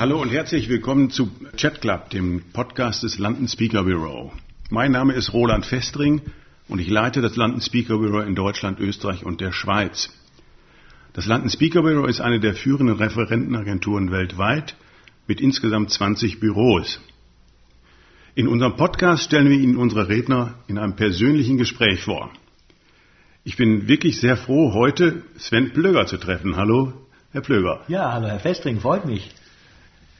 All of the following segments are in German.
Hallo und herzlich willkommen zu Chat Club, dem Podcast des London Speaker Bureau. Mein Name ist Roland Festring und ich leite das London Speaker Bureau in Deutschland, Österreich und der Schweiz. Das London Speaker Bureau ist eine der führenden Referentenagenturen weltweit mit insgesamt 20 Büros. In unserem Podcast stellen wir Ihnen unsere Redner in einem persönlichen Gespräch vor. Ich bin wirklich sehr froh, heute Sven Plöger zu treffen. Hallo, Herr Plöger. Ja, hallo, Herr Festring, freut mich.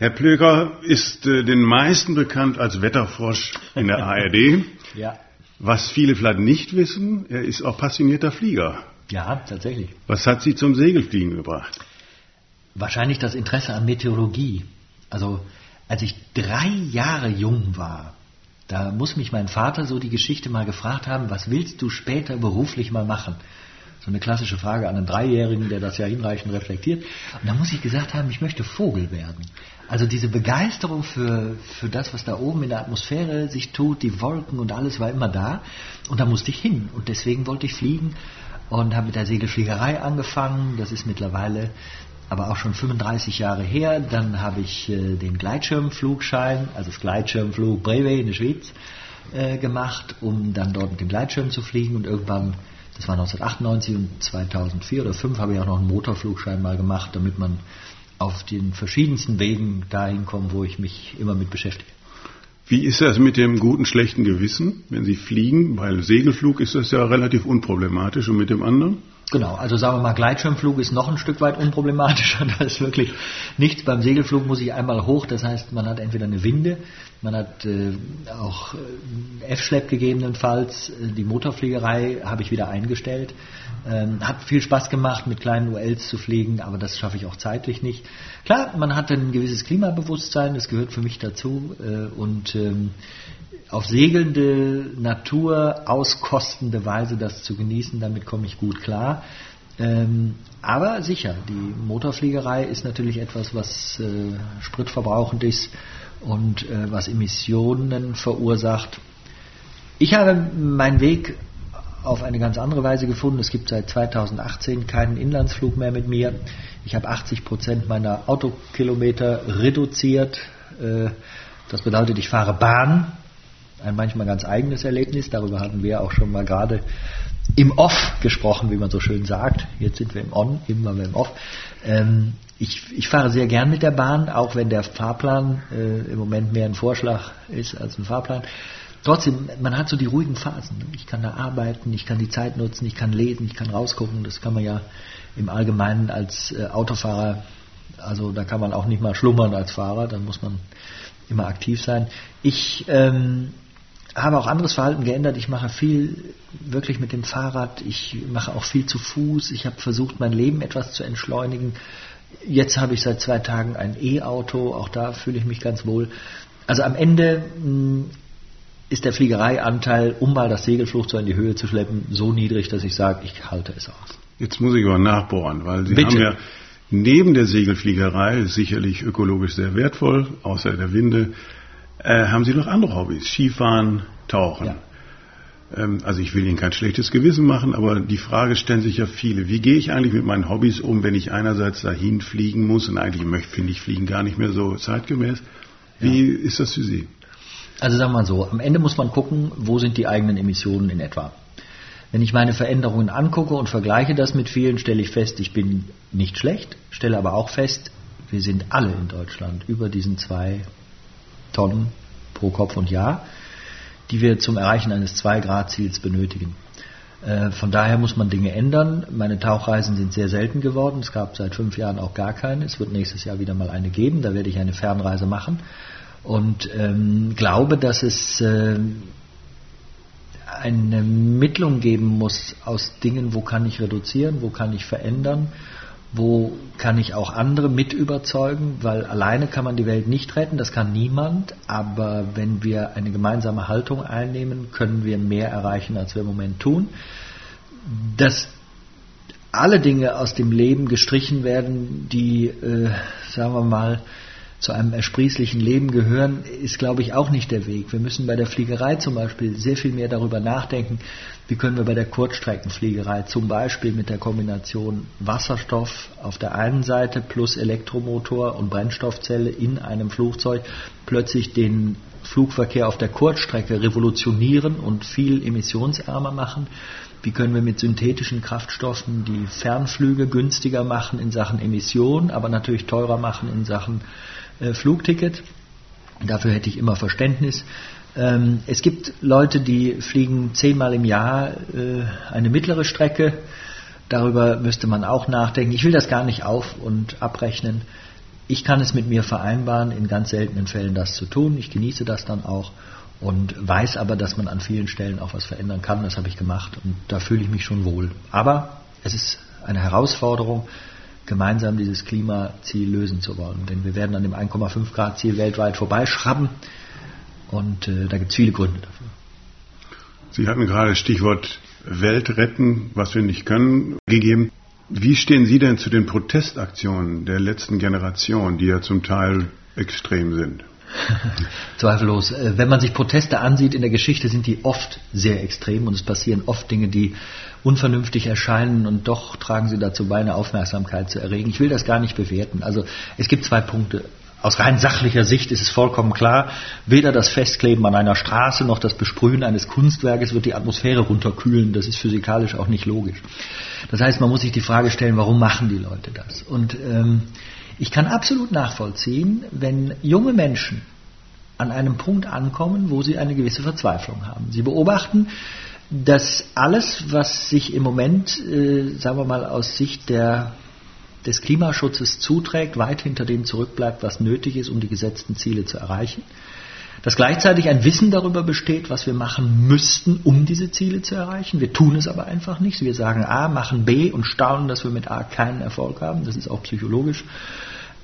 Herr Plöger ist äh, den meisten bekannt als Wetterfrosch in der ARD. ja. Was viele vielleicht nicht wissen, er ist auch passionierter Flieger. Ja, tatsächlich. Was hat Sie zum Segelfliegen gebracht? Wahrscheinlich das Interesse an Meteorologie. Also, als ich drei Jahre jung war, da muss mich mein Vater so die Geschichte mal gefragt haben, was willst du später beruflich mal machen? So eine klassische Frage an einen Dreijährigen, der das ja hinreichend reflektiert. Und da muss ich gesagt haben, ich möchte Vogel werden. Also diese Begeisterung für, für das, was da oben in der Atmosphäre sich tut, die Wolken und alles war immer da. Und da musste ich hin. Und deswegen wollte ich fliegen und habe mit der Segelfliegerei angefangen. Das ist mittlerweile aber auch schon 35 Jahre her. Dann habe ich äh, den Gleitschirmflugschein, also das Gleitschirmflug Brevet in der Schweiz, äh, gemacht, um dann dort mit dem Gleitschirm zu fliegen. Und irgendwann, das war 1998 und 2004 oder 2005, habe ich auch noch einen Motorflugschein mal gemacht, damit man auf den verschiedensten Wegen dahin kommen, wo ich mich immer mit beschäftige. Wie ist das mit dem guten, schlechten Gewissen, wenn Sie fliegen? Weil Segelflug ist das ja relativ unproblematisch und mit dem anderen? Genau, also sagen wir mal, Gleitschirmflug ist noch ein Stück weit unproblematischer. Da ist wirklich nichts. Beim Segelflug muss ich einmal hoch, das heißt, man hat entweder eine Winde, man hat äh, auch äh, F-Schlepp gegebenenfalls. Die Motorfliegerei habe ich wieder eingestellt. Ähm, hat viel Spaß gemacht, mit kleinen ULs zu fliegen, aber das schaffe ich auch zeitlich nicht. Klar, man hat ein gewisses Klimabewusstsein, das gehört für mich dazu. Äh, und ähm, auf segelnde Natur auskostende Weise das zu genießen, damit komme ich gut klar. Ähm, aber sicher, die Motorfliegerei ist natürlich etwas, was äh, spritverbrauchend ist und äh, was Emissionen verursacht. Ich habe meinen Weg auf eine ganz andere Weise gefunden. Es gibt seit 2018 keinen Inlandsflug mehr mit mir. Ich habe 80 Prozent meiner Autokilometer reduziert. Äh, das bedeutet, ich fahre Bahn. Ein manchmal ganz eigenes Erlebnis. Darüber hatten wir auch schon mal gerade im Off gesprochen, wie man so schön sagt. Jetzt sind wir im On, waren wir im Off. Ähm, ich, ich, fahre sehr gern mit der Bahn, auch wenn der Fahrplan äh, im Moment mehr ein Vorschlag ist als ein Fahrplan. Trotzdem, man hat so die ruhigen Phasen. Ich kann da arbeiten, ich kann die Zeit nutzen, ich kann lesen, ich kann rausgucken. Das kann man ja im Allgemeinen als äh, Autofahrer, also da kann man auch nicht mal schlummern als Fahrer, da muss man immer aktiv sein. Ich ähm, habe auch anderes Verhalten geändert. Ich mache viel wirklich mit dem Fahrrad. Ich mache auch viel zu Fuß. Ich habe versucht, mein Leben etwas zu entschleunigen. Jetzt habe ich seit zwei Tagen ein E-Auto. Auch da fühle ich mich ganz wohl. Also am Ende mh, ist der Fliegereianteil, um mal das Segelflugzeug in die Höhe zu schleppen, so niedrig, dass ich sage, ich halte es aus. Jetzt muss ich aber nachbohren, weil Sie Bitte. haben ja neben der Segelfliegerei, sicherlich ökologisch sehr wertvoll, außer der Winde, äh, haben Sie noch andere Hobbys? Skifahren, Tauchen. Ja. Ähm, also ich will Ihnen kein schlechtes Gewissen machen, aber die Frage stellen sich ja viele. Wie gehe ich eigentlich mit meinen Hobbys um, wenn ich einerseits dahin fliegen muss und eigentlich möchte, finde ich Fliegen gar nicht mehr so zeitgemäß? Wie ist das für Sie? Also sagen wir mal so, am Ende muss man gucken, wo sind die eigenen Emissionen in etwa. Wenn ich meine Veränderungen angucke und vergleiche das mit vielen, stelle ich fest, ich bin nicht schlecht, stelle aber auch fest, wir sind alle in Deutschland über diesen zwei Tonnen pro Kopf und Jahr, die wir zum Erreichen eines 2-Grad-Ziels benötigen. Äh, Von daher muss man Dinge ändern. Meine Tauchreisen sind sehr selten geworden. Es gab seit fünf Jahren auch gar keine. Es wird nächstes Jahr wieder mal eine geben. Da werde ich eine Fernreise machen. Und ähm, glaube, dass es äh, eine Mittlung geben muss aus Dingen, wo kann ich reduzieren, wo kann ich verändern, wo kann ich auch andere mit überzeugen, weil alleine kann man die Welt nicht retten, das kann niemand, aber wenn wir eine gemeinsame Haltung einnehmen, können wir mehr erreichen, als wir im Moment tun. Dass alle Dinge aus dem Leben gestrichen werden, die, äh, sagen wir mal, zu einem ersprießlichen Leben gehören, ist, glaube ich, auch nicht der Weg. Wir müssen bei der Fliegerei zum Beispiel sehr viel mehr darüber nachdenken, wie können wir bei der Kurzstreckenfliegerei zum Beispiel mit der Kombination Wasserstoff auf der einen Seite plus Elektromotor und Brennstoffzelle in einem Flugzeug plötzlich den Flugverkehr auf der Kurzstrecke revolutionieren und viel emissionsärmer machen. Wie können wir mit synthetischen Kraftstoffen die Fernflüge günstiger machen in Sachen Emission, aber natürlich teurer machen in Sachen äh, Flugticket. Dafür hätte ich immer Verständnis. Ähm, es gibt Leute, die fliegen zehnmal im Jahr äh, eine mittlere Strecke. Darüber müsste man auch nachdenken. Ich will das gar nicht auf und abrechnen. Ich kann es mit mir vereinbaren, in ganz seltenen Fällen das zu tun. Ich genieße das dann auch und weiß aber, dass man an vielen Stellen auch was verändern kann. Das habe ich gemacht und da fühle ich mich schon wohl. Aber es ist eine Herausforderung gemeinsam dieses Klimaziel lösen zu wollen. Denn wir werden an dem 1,5 Grad Ziel weltweit vorbeischrauben und äh, da gibt es viele Gründe dafür. Sie hatten gerade das Stichwort Welt retten, was wir nicht können, gegeben. Wie stehen Sie denn zu den Protestaktionen der letzten Generation, die ja zum Teil extrem sind? Zweifellos. Äh, wenn man sich Proteste ansieht in der Geschichte, sind die oft sehr extrem und es passieren oft Dinge, die unvernünftig erscheinen und doch tragen sie dazu bei, eine Aufmerksamkeit zu erregen. Ich will das gar nicht bewerten. Also es gibt zwei Punkte. Aus rein sachlicher Sicht ist es vollkommen klar, weder das Festkleben an einer Straße noch das Besprühen eines Kunstwerkes wird die Atmosphäre runterkühlen. Das ist physikalisch auch nicht logisch. Das heißt, man muss sich die Frage stellen, warum machen die Leute das? Und ähm, ich kann absolut nachvollziehen, wenn junge Menschen an einem Punkt ankommen, wo sie eine gewisse Verzweiflung haben. Sie beobachten, dass alles, was sich im Moment, äh, sagen wir mal, aus Sicht der, des Klimaschutzes zuträgt, weit hinter dem zurückbleibt, was nötig ist, um die gesetzten Ziele zu erreichen. Dass gleichzeitig ein Wissen darüber besteht, was wir machen müssten, um diese Ziele zu erreichen. Wir tun es aber einfach nicht. Wir sagen A, machen B und staunen, dass wir mit A keinen Erfolg haben. Das ist auch psychologisch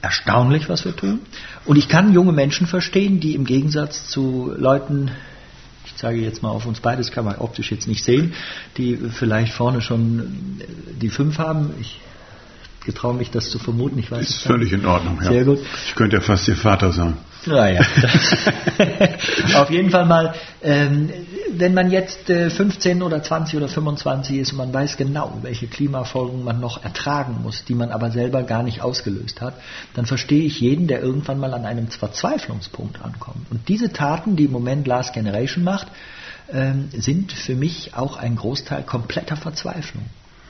erstaunlich, was wir tun. Und ich kann junge Menschen verstehen, die im Gegensatz zu Leuten, ich zeige jetzt mal auf uns beides, kann man optisch jetzt nicht sehen, die vielleicht vorne schon die fünf haben. Ich getraue mich, das zu vermuten. Ich weiß ist völlig in Ordnung. Sehr ja. gut. Ich könnte ja fast Ihr Vater sein. Naja, auf jeden Fall mal, ähm, wenn man jetzt äh, 15 oder 20 oder 25 ist und man weiß genau, welche Klimafolgen man noch ertragen muss, die man aber selber gar nicht ausgelöst hat, dann verstehe ich jeden, der irgendwann mal an einem Verzweiflungspunkt ankommt. Und diese Taten, die im Moment Last Generation macht, ähm, sind für mich auch ein Großteil kompletter Verzweiflung.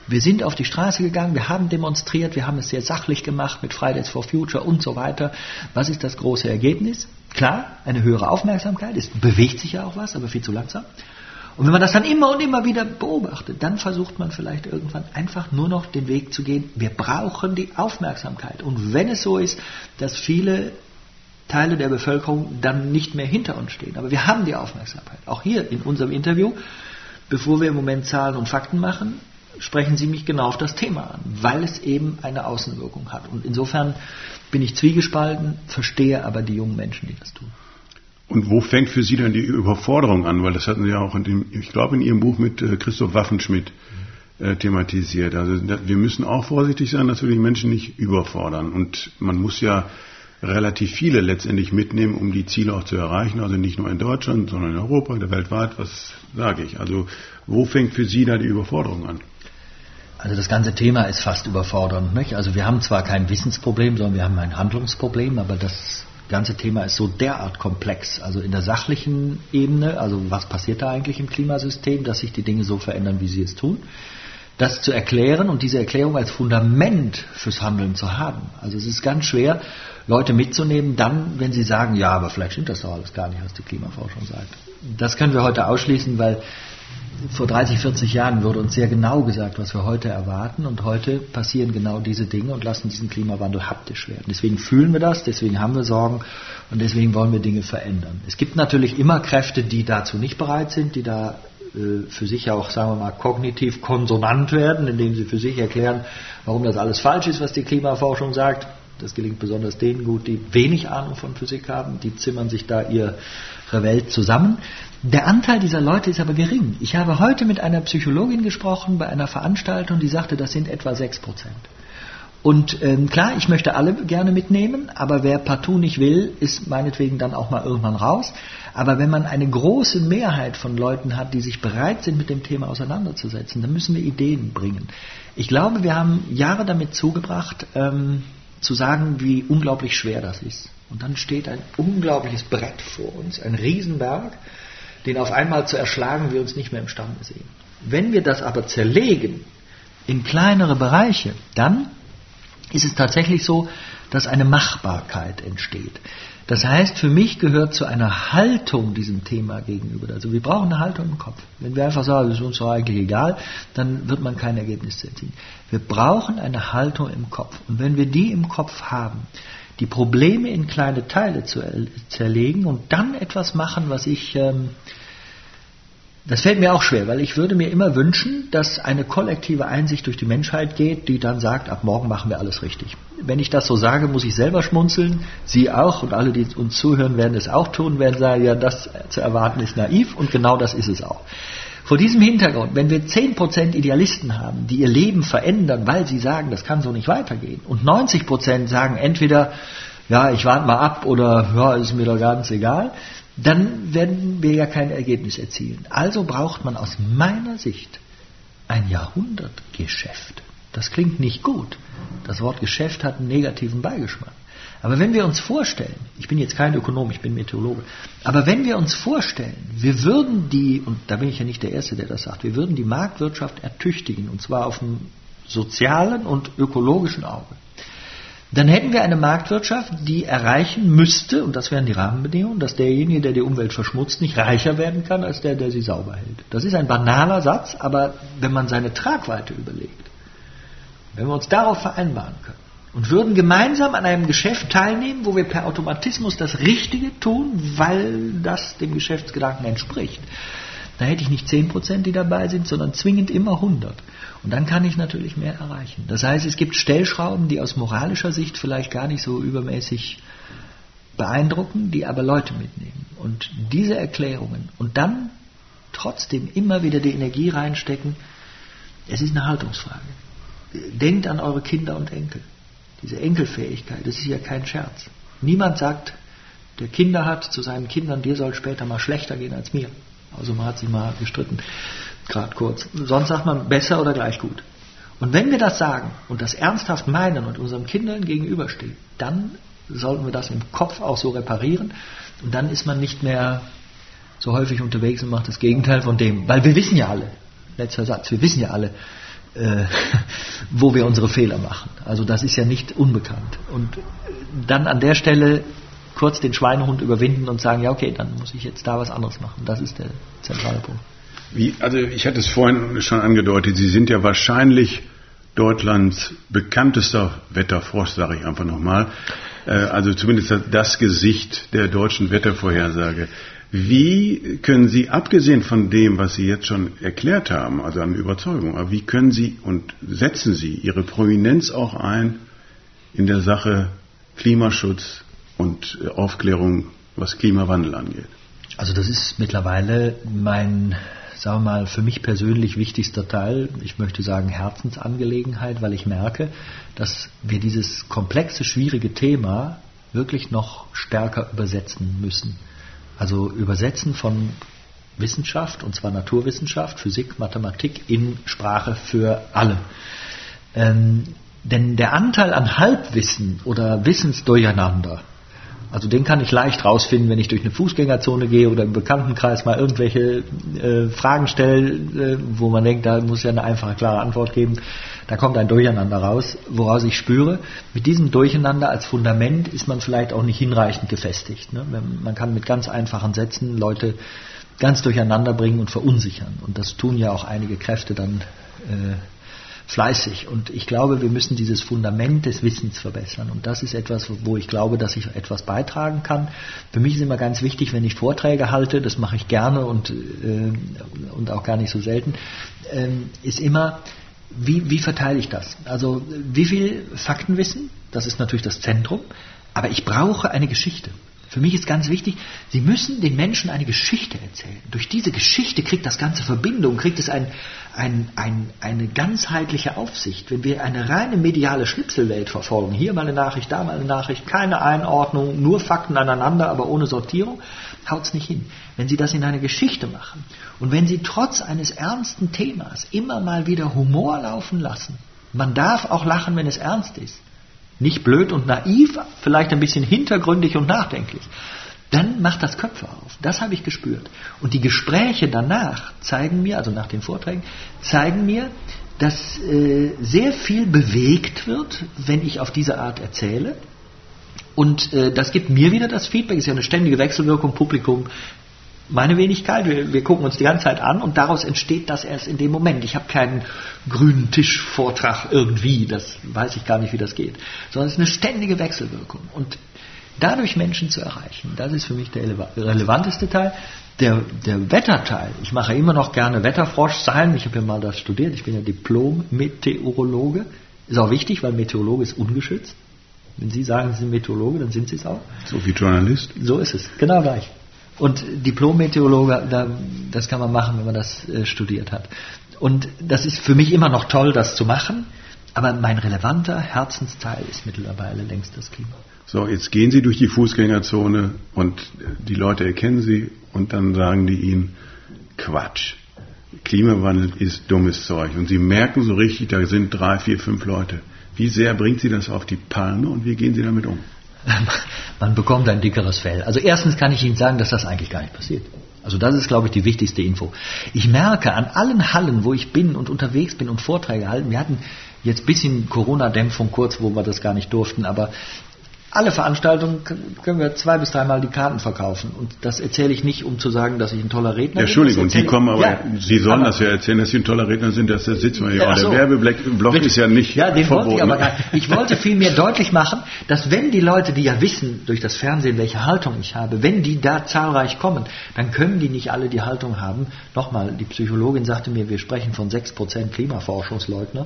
Wir sind auf die Straße gegangen, wir haben demonstriert, wir haben es sehr sachlich gemacht mit Fridays for Future und so weiter. Was ist das große Ergebnis? Klar, eine höhere Aufmerksamkeit, es bewegt sich ja auch was, aber viel zu langsam. Und wenn man das dann immer und immer wieder beobachtet, dann versucht man vielleicht irgendwann einfach nur noch den Weg zu gehen, wir brauchen die Aufmerksamkeit. Und wenn es so ist, dass viele Teile der Bevölkerung dann nicht mehr hinter uns stehen, aber wir haben die Aufmerksamkeit. Auch hier in unserem Interview, bevor wir im Moment Zahlen und Fakten machen, sprechen Sie mich genau auf das Thema an, weil es eben eine Außenwirkung hat. Und insofern bin ich zwiegespalten, verstehe aber die jungen Menschen, die das tun. Und wo fängt für Sie denn die Überforderung an? Weil das hatten Sie ja auch in dem, ich glaube, in Ihrem Buch mit äh, Christoph Waffenschmidt äh, thematisiert. Also wir müssen auch vorsichtig sein, dass wir die Menschen nicht überfordern. Und man muss ja relativ viele letztendlich mitnehmen, um die Ziele auch zu erreichen. Also nicht nur in Deutschland, sondern in Europa, weltweit. Was sage ich? Also wo fängt für Sie da die Überforderung an? Also das ganze Thema ist fast überfordernd. Nicht? Also wir haben zwar kein Wissensproblem, sondern wir haben ein Handlungsproblem, aber das ganze Thema ist so derart komplex. Also in der sachlichen Ebene, also was passiert da eigentlich im Klimasystem, dass sich die Dinge so verändern, wie sie es tun. Das zu erklären und diese Erklärung als Fundament fürs Handeln zu haben. Also es ist ganz schwer, Leute mitzunehmen, dann, wenn sie sagen, ja, aber vielleicht stimmt das doch alles gar nicht, was die Klimaforschung sagt. Das können wir heute ausschließen, weil vor 30, 40 Jahren wurde uns sehr genau gesagt, was wir heute erwarten. Und heute passieren genau diese Dinge und lassen diesen Klimawandel haptisch werden. Deswegen fühlen wir das, deswegen haben wir Sorgen und deswegen wollen wir Dinge verändern. Es gibt natürlich immer Kräfte, die dazu nicht bereit sind, die da äh, für sich auch, sagen wir mal, kognitiv konsonant werden, indem sie für sich erklären, warum das alles falsch ist, was die Klimaforschung sagt. Das gelingt besonders denen gut, die wenig Ahnung von Physik haben. Die zimmern sich da ihre Welt zusammen. Der Anteil dieser Leute ist aber gering. Ich habe heute mit einer Psychologin gesprochen bei einer Veranstaltung, die sagte, das sind etwa 6 Prozent. Und ähm, klar, ich möchte alle gerne mitnehmen, aber wer partout nicht will, ist meinetwegen dann auch mal irgendwann raus. Aber wenn man eine große Mehrheit von Leuten hat, die sich bereit sind, mit dem Thema auseinanderzusetzen, dann müssen wir Ideen bringen. Ich glaube, wir haben Jahre damit zugebracht, ähm, zu sagen, wie unglaublich schwer das ist. Und dann steht ein unglaubliches Brett vor uns, ein Riesenberg, den auf einmal zu erschlagen wir uns nicht mehr imstande sehen. Wenn wir das aber zerlegen in kleinere Bereiche, dann ist es tatsächlich so, dass eine Machbarkeit entsteht. Das heißt, für mich gehört zu einer Haltung diesem Thema gegenüber. Also wir brauchen eine Haltung im Kopf. Wenn wir einfach sagen, das ist uns doch eigentlich egal, dann wird man kein Ergebnis erzielen. Wir brauchen eine Haltung im Kopf. Und wenn wir die im Kopf haben, die Probleme in kleine Teile zu zerlegen und dann etwas machen, was ich ähm, das fällt mir auch schwer, weil ich würde mir immer wünschen, dass eine kollektive Einsicht durch die Menschheit geht, die dann sagt, ab morgen machen wir alles richtig. Wenn ich das so sage, muss ich selber schmunzeln, Sie auch und alle, die uns zuhören, werden es auch tun, werden sagen, ja, das zu erwarten ist naiv und genau das ist es auch. Vor diesem Hintergrund, wenn wir 10% Idealisten haben, die ihr Leben verändern, weil sie sagen, das kann so nicht weitergehen, und 90% sagen entweder, ja, ich warte mal ab oder ja, ist mir doch ganz egal, dann werden wir ja kein Ergebnis erzielen. Also braucht man aus meiner Sicht ein Jahrhundertgeschäft. Das klingt nicht gut. Das Wort Geschäft hat einen negativen Beigeschmack. Aber wenn wir uns vorstellen, ich bin jetzt kein Ökonom, ich bin Meteorologe, aber wenn wir uns vorstellen, wir würden die, und da bin ich ja nicht der Erste, der das sagt, wir würden die Marktwirtschaft ertüchtigen, und zwar auf dem sozialen und ökologischen Auge, dann hätten wir eine Marktwirtschaft, die erreichen müsste, und das wären die Rahmenbedingungen, dass derjenige, der die Umwelt verschmutzt, nicht reicher werden kann als der, der sie sauber hält. Das ist ein banaler Satz, aber wenn man seine Tragweite überlegt, wenn wir uns darauf vereinbaren können und würden gemeinsam an einem Geschäft teilnehmen, wo wir per Automatismus das Richtige tun, weil das dem Geschäftsgedanken entspricht, da hätte ich nicht 10%, die dabei sind, sondern zwingend immer 100. Und dann kann ich natürlich mehr erreichen. Das heißt, es gibt Stellschrauben, die aus moralischer Sicht vielleicht gar nicht so übermäßig beeindrucken, die aber Leute mitnehmen. Und diese Erklärungen und dann trotzdem immer wieder die Energie reinstecken, es ist eine Haltungsfrage. Denkt an eure Kinder und Enkel. Diese Enkelfähigkeit, das ist ja kein Scherz. Niemand sagt, der Kinder hat zu seinen Kindern, dir soll später mal schlechter gehen als mir. Also man hat sich mal gestritten, gerade kurz. Sonst sagt man besser oder gleich gut. Und wenn wir das sagen und das ernsthaft meinen und unseren Kindern gegenüberstehen, dann sollten wir das im Kopf auch so reparieren. Und dann ist man nicht mehr so häufig unterwegs und macht das Gegenteil von dem. Weil wir wissen ja alle, letzter Satz, wir wissen ja alle, äh, wo wir unsere Fehler machen. Also das ist ja nicht unbekannt. Und dann an der Stelle kurz den Schweinehund überwinden und sagen, ja okay, dann muss ich jetzt da was anderes machen. Das ist der zentrale Punkt. Wie, also ich hatte es vorhin schon angedeutet, Sie sind ja wahrscheinlich Deutschlands bekanntester Wetterfrosch, sage ich einfach nochmal. Äh, also zumindest das Gesicht der deutschen Wettervorhersage. Wie können Sie, abgesehen von dem, was Sie jetzt schon erklärt haben, also an Überzeugung, aber wie können Sie und setzen Sie Ihre Prominenz auch ein in der Sache Klimaschutz, und äh, Aufklärung, was Klimawandel angeht? Also das ist mittlerweile mein, sagen wir mal, für mich persönlich wichtigster Teil. Ich möchte sagen Herzensangelegenheit, weil ich merke, dass wir dieses komplexe, schwierige Thema wirklich noch stärker übersetzen müssen. Also übersetzen von Wissenschaft, und zwar Naturwissenschaft, Physik, Mathematik in Sprache für alle. Ähm, denn der Anteil an Halbwissen oder Wissensdurcheinander, also den kann ich leicht rausfinden, wenn ich durch eine Fußgängerzone gehe oder im Bekanntenkreis mal irgendwelche äh, Fragen stelle, äh, wo man denkt, da muss ja eine einfache, klare Antwort geben. Da kommt ein Durcheinander raus, woraus ich spüre, mit diesem Durcheinander als Fundament ist man vielleicht auch nicht hinreichend gefestigt. Ne? Man kann mit ganz einfachen Sätzen Leute ganz durcheinander bringen und verunsichern. Und das tun ja auch einige Kräfte dann äh, fleißig. Und ich glaube, wir müssen dieses Fundament des Wissens verbessern. Und das ist etwas, wo ich glaube, dass ich etwas beitragen kann. Für mich ist immer ganz wichtig, wenn ich Vorträge halte, das mache ich gerne und, äh, und auch gar nicht so selten, äh, ist immer, wie, wie verteile ich das? Also wie viel Faktenwissen, das ist natürlich das Zentrum, aber ich brauche eine Geschichte. Für mich ist ganz wichtig, Sie müssen den Menschen eine Geschichte erzählen. Durch diese Geschichte kriegt das Ganze Verbindung, kriegt es ein, ein, ein, eine ganzheitliche Aufsicht. Wenn wir eine reine mediale Schnipselwelt verfolgen, hier mal eine Nachricht, da mal eine Nachricht, keine Einordnung, nur Fakten aneinander, aber ohne Sortierung, haut es nicht hin. Wenn Sie das in eine Geschichte machen und wenn Sie trotz eines ernsten Themas immer mal wieder Humor laufen lassen, man darf auch lachen, wenn es ernst ist, nicht blöd und naiv, vielleicht ein bisschen hintergründig und nachdenklich, dann macht das Köpfe auf. Das habe ich gespürt. Und die Gespräche danach zeigen mir, also nach den Vorträgen, zeigen mir, dass äh, sehr viel bewegt wird, wenn ich auf diese Art erzähle. Und äh, das gibt mir wieder das Feedback, ist ja eine ständige Wechselwirkung, Publikum, meine Wenigkeit, wir, wir, gucken uns die ganze Zeit an und daraus entsteht das erst in dem Moment. Ich habe keinen grünen Tischvortrag irgendwie, das weiß ich gar nicht, wie das geht, sondern es ist eine ständige Wechselwirkung. Und dadurch Menschen zu erreichen, das ist für mich der relevanteste Teil. Der, der Wetterteil, ich mache immer noch gerne Wetterfrosch sein, ich habe ja mal das studiert, ich bin ja Diplom-Meteorologe, ist auch wichtig, weil Meteorologe ist ungeschützt. Wenn Sie sagen, Sie sind Meteorologe, dann sind Sie es auch. So wie Journalist? So ist es, genau gleich. Und Diplom-Meteorologe, da, das kann man machen, wenn man das äh, studiert hat. Und das ist für mich immer noch toll, das zu machen. Aber mein relevanter Herzensteil ist mittlerweile längst das Klima. So, jetzt gehen Sie durch die Fußgängerzone und die Leute erkennen Sie und dann sagen die Ihnen, Quatsch. Klimawandel ist dummes Zeug. Und Sie merken so richtig, da sind drei, vier, fünf Leute. Wie sehr bringt Sie das auf die Palme und wie gehen Sie damit um? man bekommt ein dickeres Fell. Also erstens kann ich Ihnen sagen, dass das eigentlich gar nicht passiert. Also das ist, glaube ich, die wichtigste Info. Ich merke an allen Hallen, wo ich bin und unterwegs bin und Vorträge halten, wir hatten jetzt bisschen Corona-Dämpfung kurz, wo wir das gar nicht durften, aber alle Veranstaltungen können wir zwei bis dreimal die Karten verkaufen. Und das erzähle ich nicht, um zu sagen, dass ich ein toller Redner bin. Entschuldigung, die kommen aber, ja, Sie sollen das ja erzählen, dass Sie ein toller Redner sind, das sitzen wir hier. Ja, so. Der Werbeblock ist ja nicht Ja, den verboten. wollte ich aber. Ich wollte vielmehr deutlich machen, dass wenn die Leute, die ja wissen durch das Fernsehen, welche Haltung ich habe, wenn die da zahlreich kommen, dann können die nicht alle die Haltung haben. Nochmal, die Psychologin sagte mir, wir sprechen von 6% Klimaforschungsleugner.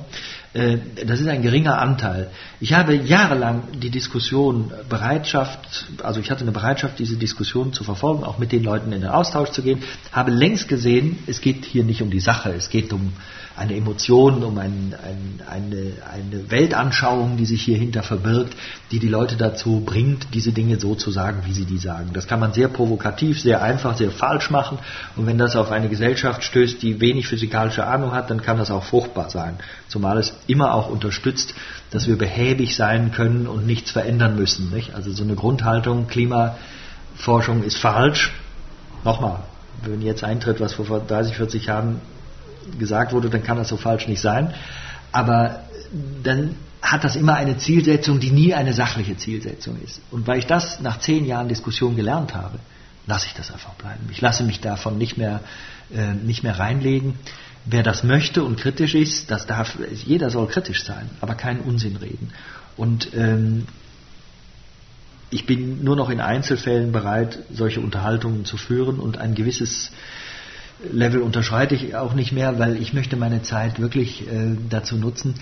Äh, das ist ein geringer Anteil. Ich habe jahrelang die Diskussion Bereitschaft, also ich hatte eine Bereitschaft, diese Diskussion zu verfolgen, auch mit den Leuten in den Austausch zu gehen, habe längst gesehen, es geht hier nicht um die Sache, es geht um eine Emotion, um ein, ein, eine, eine Weltanschauung, die sich hier hinter verbirgt, die die Leute dazu bringt, diese Dinge so zu sagen, wie sie die sagen. Das kann man sehr provokativ, sehr einfach, sehr falsch machen. Und wenn das auf eine Gesellschaft stößt, die wenig physikalische Ahnung hat, dann kann das auch fruchtbar sein. Zumal es immer auch unterstützt, dass wir behäbig sein können und nichts verändern müssen. Nicht? Also so eine Grundhaltung, Klimaforschung ist falsch. Nochmal, wenn jetzt eintritt, was vor 30, 40 Jahren gesagt wurde, dann kann das so falsch nicht sein. Aber dann hat das immer eine Zielsetzung, die nie eine sachliche Zielsetzung ist. Und weil ich das nach zehn Jahren Diskussion gelernt habe, lasse ich das einfach bleiben. Ich lasse mich davon nicht mehr, äh, nicht mehr reinlegen. Wer das möchte und kritisch ist, das darf, jeder soll kritisch sein, aber keinen Unsinn reden. Und ähm, ich bin nur noch in Einzelfällen bereit, solche Unterhaltungen zu führen und ein gewisses Level unterschreite ich auch nicht mehr, weil ich möchte meine Zeit wirklich äh, dazu nutzen,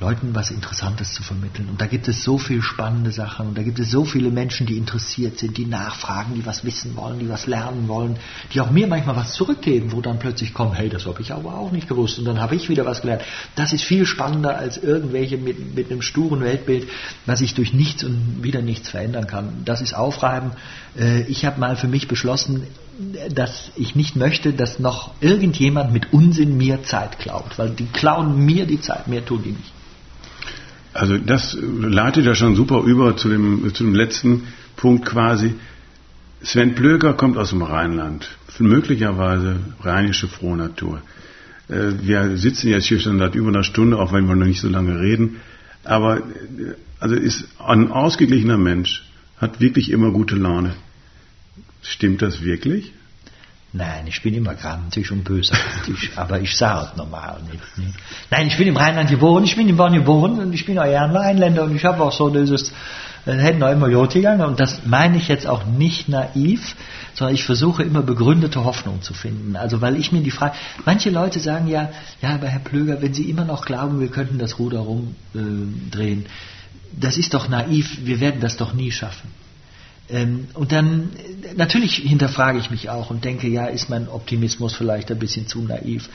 Leuten was Interessantes zu vermitteln. Und da gibt es so viele spannende Sachen und da gibt es so viele Menschen, die interessiert sind, die nachfragen, die was wissen wollen, die was lernen wollen, die auch mir manchmal was zurückgeben, wo dann plötzlich kommen, hey, das habe ich aber auch nicht gewusst und dann habe ich wieder was gelernt. Das ist viel spannender als irgendwelche mit, mit einem sturen Weltbild, was ich durch nichts und wieder nichts verändern kann. Das ist aufreiben. Äh, ich habe mal für mich beschlossen, dass ich nicht möchte, dass noch irgendjemand mit Unsinn mir Zeit klaut, weil die klauen mir die Zeit, mehr tun die nicht. Also das leitet ja schon super über zu dem, zu dem letzten Punkt quasi. Sven Plöger kommt aus dem Rheinland, möglicherweise rheinische Frohnatur. Äh, wir sitzen jetzt hier schon seit über einer Stunde, auch wenn wir noch nicht so lange reden. Aber äh, also ist ein ausgeglichener Mensch, hat wirklich immer gute Laune. Stimmt das wirklich? Nein, ich bin immer grantig und bösartig, aber ich sage es normal nicht, nicht, Nein, ich bin im Rheinland geboren, ich bin in Bonn geboren und ich bin auch ein Rheinländer und ich habe auch so dieses, dann hätten auch immer Jod gegangen und das meine ich jetzt auch nicht naiv, sondern ich versuche immer begründete Hoffnung zu finden. Also weil ich mir die Frage, manche Leute sagen ja, ja, aber Herr Plöger, wenn Sie immer noch glauben, wir könnten das Ruder rumdrehen, äh, das ist doch naiv, wir werden das doch nie schaffen. Ähm, und dann, natürlich hinterfrage ich mich auch und denke, ja, ist mein Optimismus vielleicht ein bisschen zu naiv.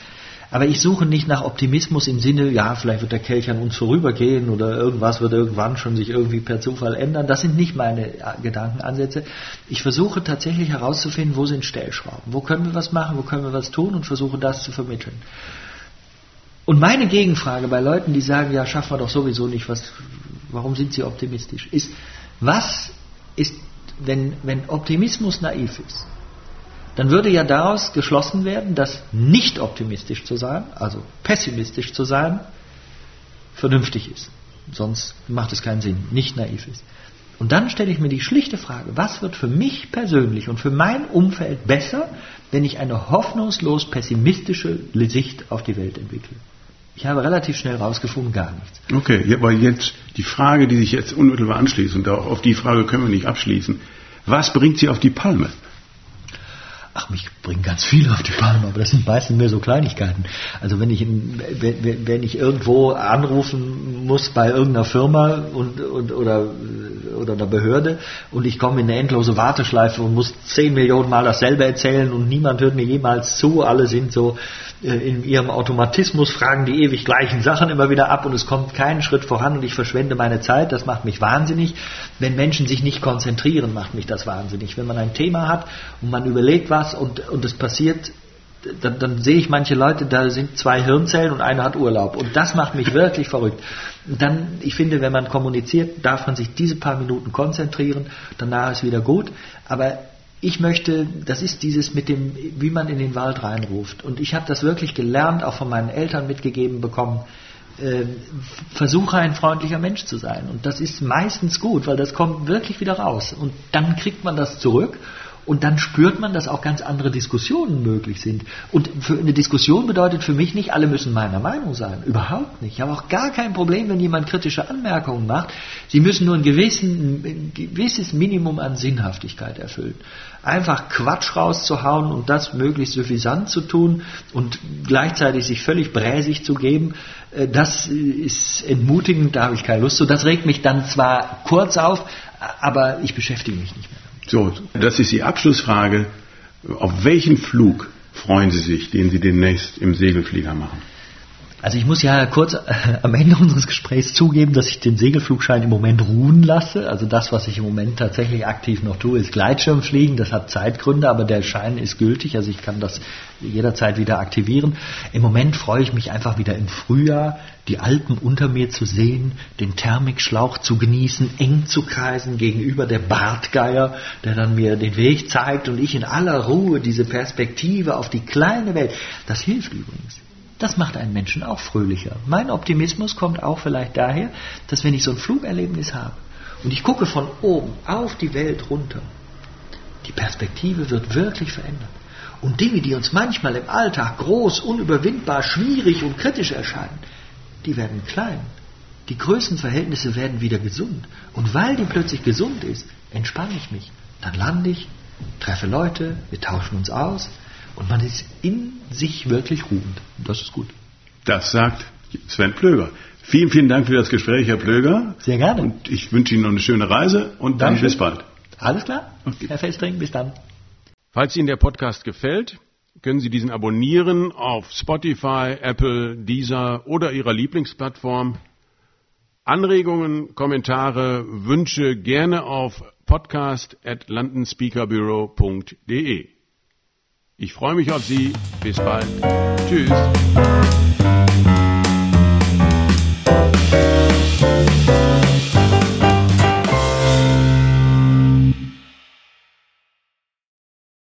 Aber ich suche nicht nach Optimismus im Sinne, ja, vielleicht wird der Kelch an uns vorübergehen oder irgendwas wird irgendwann schon sich irgendwie per Zufall ändern. Das sind nicht meine äh, Gedankenansätze. Ich versuche tatsächlich herauszufinden, wo sind Stellschrauben, wo können wir was machen, wo können wir was tun und versuche das zu vermitteln. Und meine Gegenfrage bei Leuten, die sagen, ja, schaffen wir doch sowieso nicht, was, warum sind sie optimistisch, ist, was ist, wenn, wenn Optimismus naiv ist? dann würde ja daraus geschlossen werden, dass nicht optimistisch zu sein, also pessimistisch zu sein, vernünftig ist. Sonst macht es keinen Sinn, nicht naiv ist. Und dann stelle ich mir die schlichte Frage, was wird für mich persönlich und für mein Umfeld besser, wenn ich eine hoffnungslos pessimistische Sicht auf die Welt entwickle? Ich habe relativ schnell rausgefunden, gar nichts. Okay, aber jetzt die Frage, die sich jetzt unmittelbar anschließt, und auf die Frage können wir nicht abschließen. Was bringt Sie auf die Palme? Ach, mich bringen ganz viele auf die Palme, aber das sind meistens mehr so Kleinigkeiten. Also wenn ich, wenn, wenn ich irgendwo anrufen muss bei irgendeiner Firma und, und, oder, oder einer Behörde und ich komme in eine endlose Warteschleife und muss zehn Millionen Mal dasselbe erzählen und niemand hört mir jemals zu, alle sind so äh, in ihrem Automatismus, fragen die ewig gleichen Sachen immer wieder ab und es kommt keinen Schritt voran und ich verschwende meine Zeit, das macht mich wahnsinnig. Wenn Menschen sich nicht konzentrieren, macht mich das wahnsinnig. Wenn man ein Thema hat und man überlegt was, was und, und es passiert, dann, dann sehe ich manche Leute, da sind zwei Hirnzellen und einer hat Urlaub. Und das macht mich wirklich verrückt. dann, ich finde, wenn man kommuniziert, darf man sich diese paar Minuten konzentrieren, danach ist wieder gut. Aber ich möchte, das ist dieses mit dem, wie man in den Wald reinruft. Und ich habe das wirklich gelernt, auch von meinen Eltern mitgegeben bekommen. Äh, versuche ein freundlicher Mensch zu sein. Und das ist meistens gut, weil das kommt wirklich wieder raus. Und dann kriegt man das zurück und dann spürt man, dass auch ganz andere Diskussionen möglich sind. Und eine Diskussion bedeutet für mich nicht, alle müssen meiner Meinung sein. Überhaupt nicht. Ich habe auch gar kein Problem, wenn jemand kritische Anmerkungen macht. Sie müssen nur ein, gewissen, ein gewisses Minimum an Sinnhaftigkeit erfüllen. Einfach Quatsch rauszuhauen und das möglichst suffisant zu tun und gleichzeitig sich völlig bräsig zu geben, äh, das ist entmutigend, da habe ich keine Lust zu. Das regt mich dann zwar kurz auf, aber ich beschäftige mich nicht mehr. So, das ist die Abschlussfrage. Auf welchen Flug freuen Sie sich, den Sie demnächst im Segelflieger machen? Also ich muss ja kurz äh, am Ende unseres Gesprächs zugeben, dass ich den Segelflugschein im Moment ruhen lasse. Also das, was ich im Moment tatsächlich aktiv noch tue, ist Gleitschirmfliegen. Das hat Zeitgründe, aber der Schein ist gültig. Also ich kann das jederzeit wieder aktivieren. Im Moment freue ich mich einfach wieder im Frühjahr, die Alpen unter mir zu sehen, den Thermikschlauch zu genießen, eng zu kreisen gegenüber der Bartgeier, der dann mir den Weg zeigt und ich in aller Ruhe diese Perspektive auf die kleine Welt. Das hilft übrigens. Das macht einen Menschen auch fröhlicher. Mein Optimismus kommt auch vielleicht daher, dass wenn ich so ein Flugerlebnis habe und ich gucke von oben auf die Welt runter, die Perspektive wird wirklich verändert. Und Dinge, die uns manchmal im Alltag groß, unüberwindbar, schwierig und kritisch erscheinen, die werden klein. Die Größenverhältnisse werden wieder gesund. Und weil die plötzlich gesund ist, entspanne ich mich. Dann lande ich, treffe Leute, wir tauschen uns aus, und man ist in sich wirklich ruhend. Das ist gut. Das sagt Sven Plöger. Vielen, vielen Dank für das Gespräch, Herr Plöger. Sehr gerne. Und ich wünsche Ihnen noch eine schöne Reise und dann Dankeschön. bis bald. Alles klar. Okay. Herr Festring, bis dann. Falls Ihnen der Podcast gefällt, können Sie diesen abonnieren auf Spotify, Apple, Deezer oder Ihrer Lieblingsplattform. Anregungen, Kommentare, Wünsche gerne auf podcast at londonspeakerbureau.de. Ich freue mich auf Sie. Bis bald. Tschüss.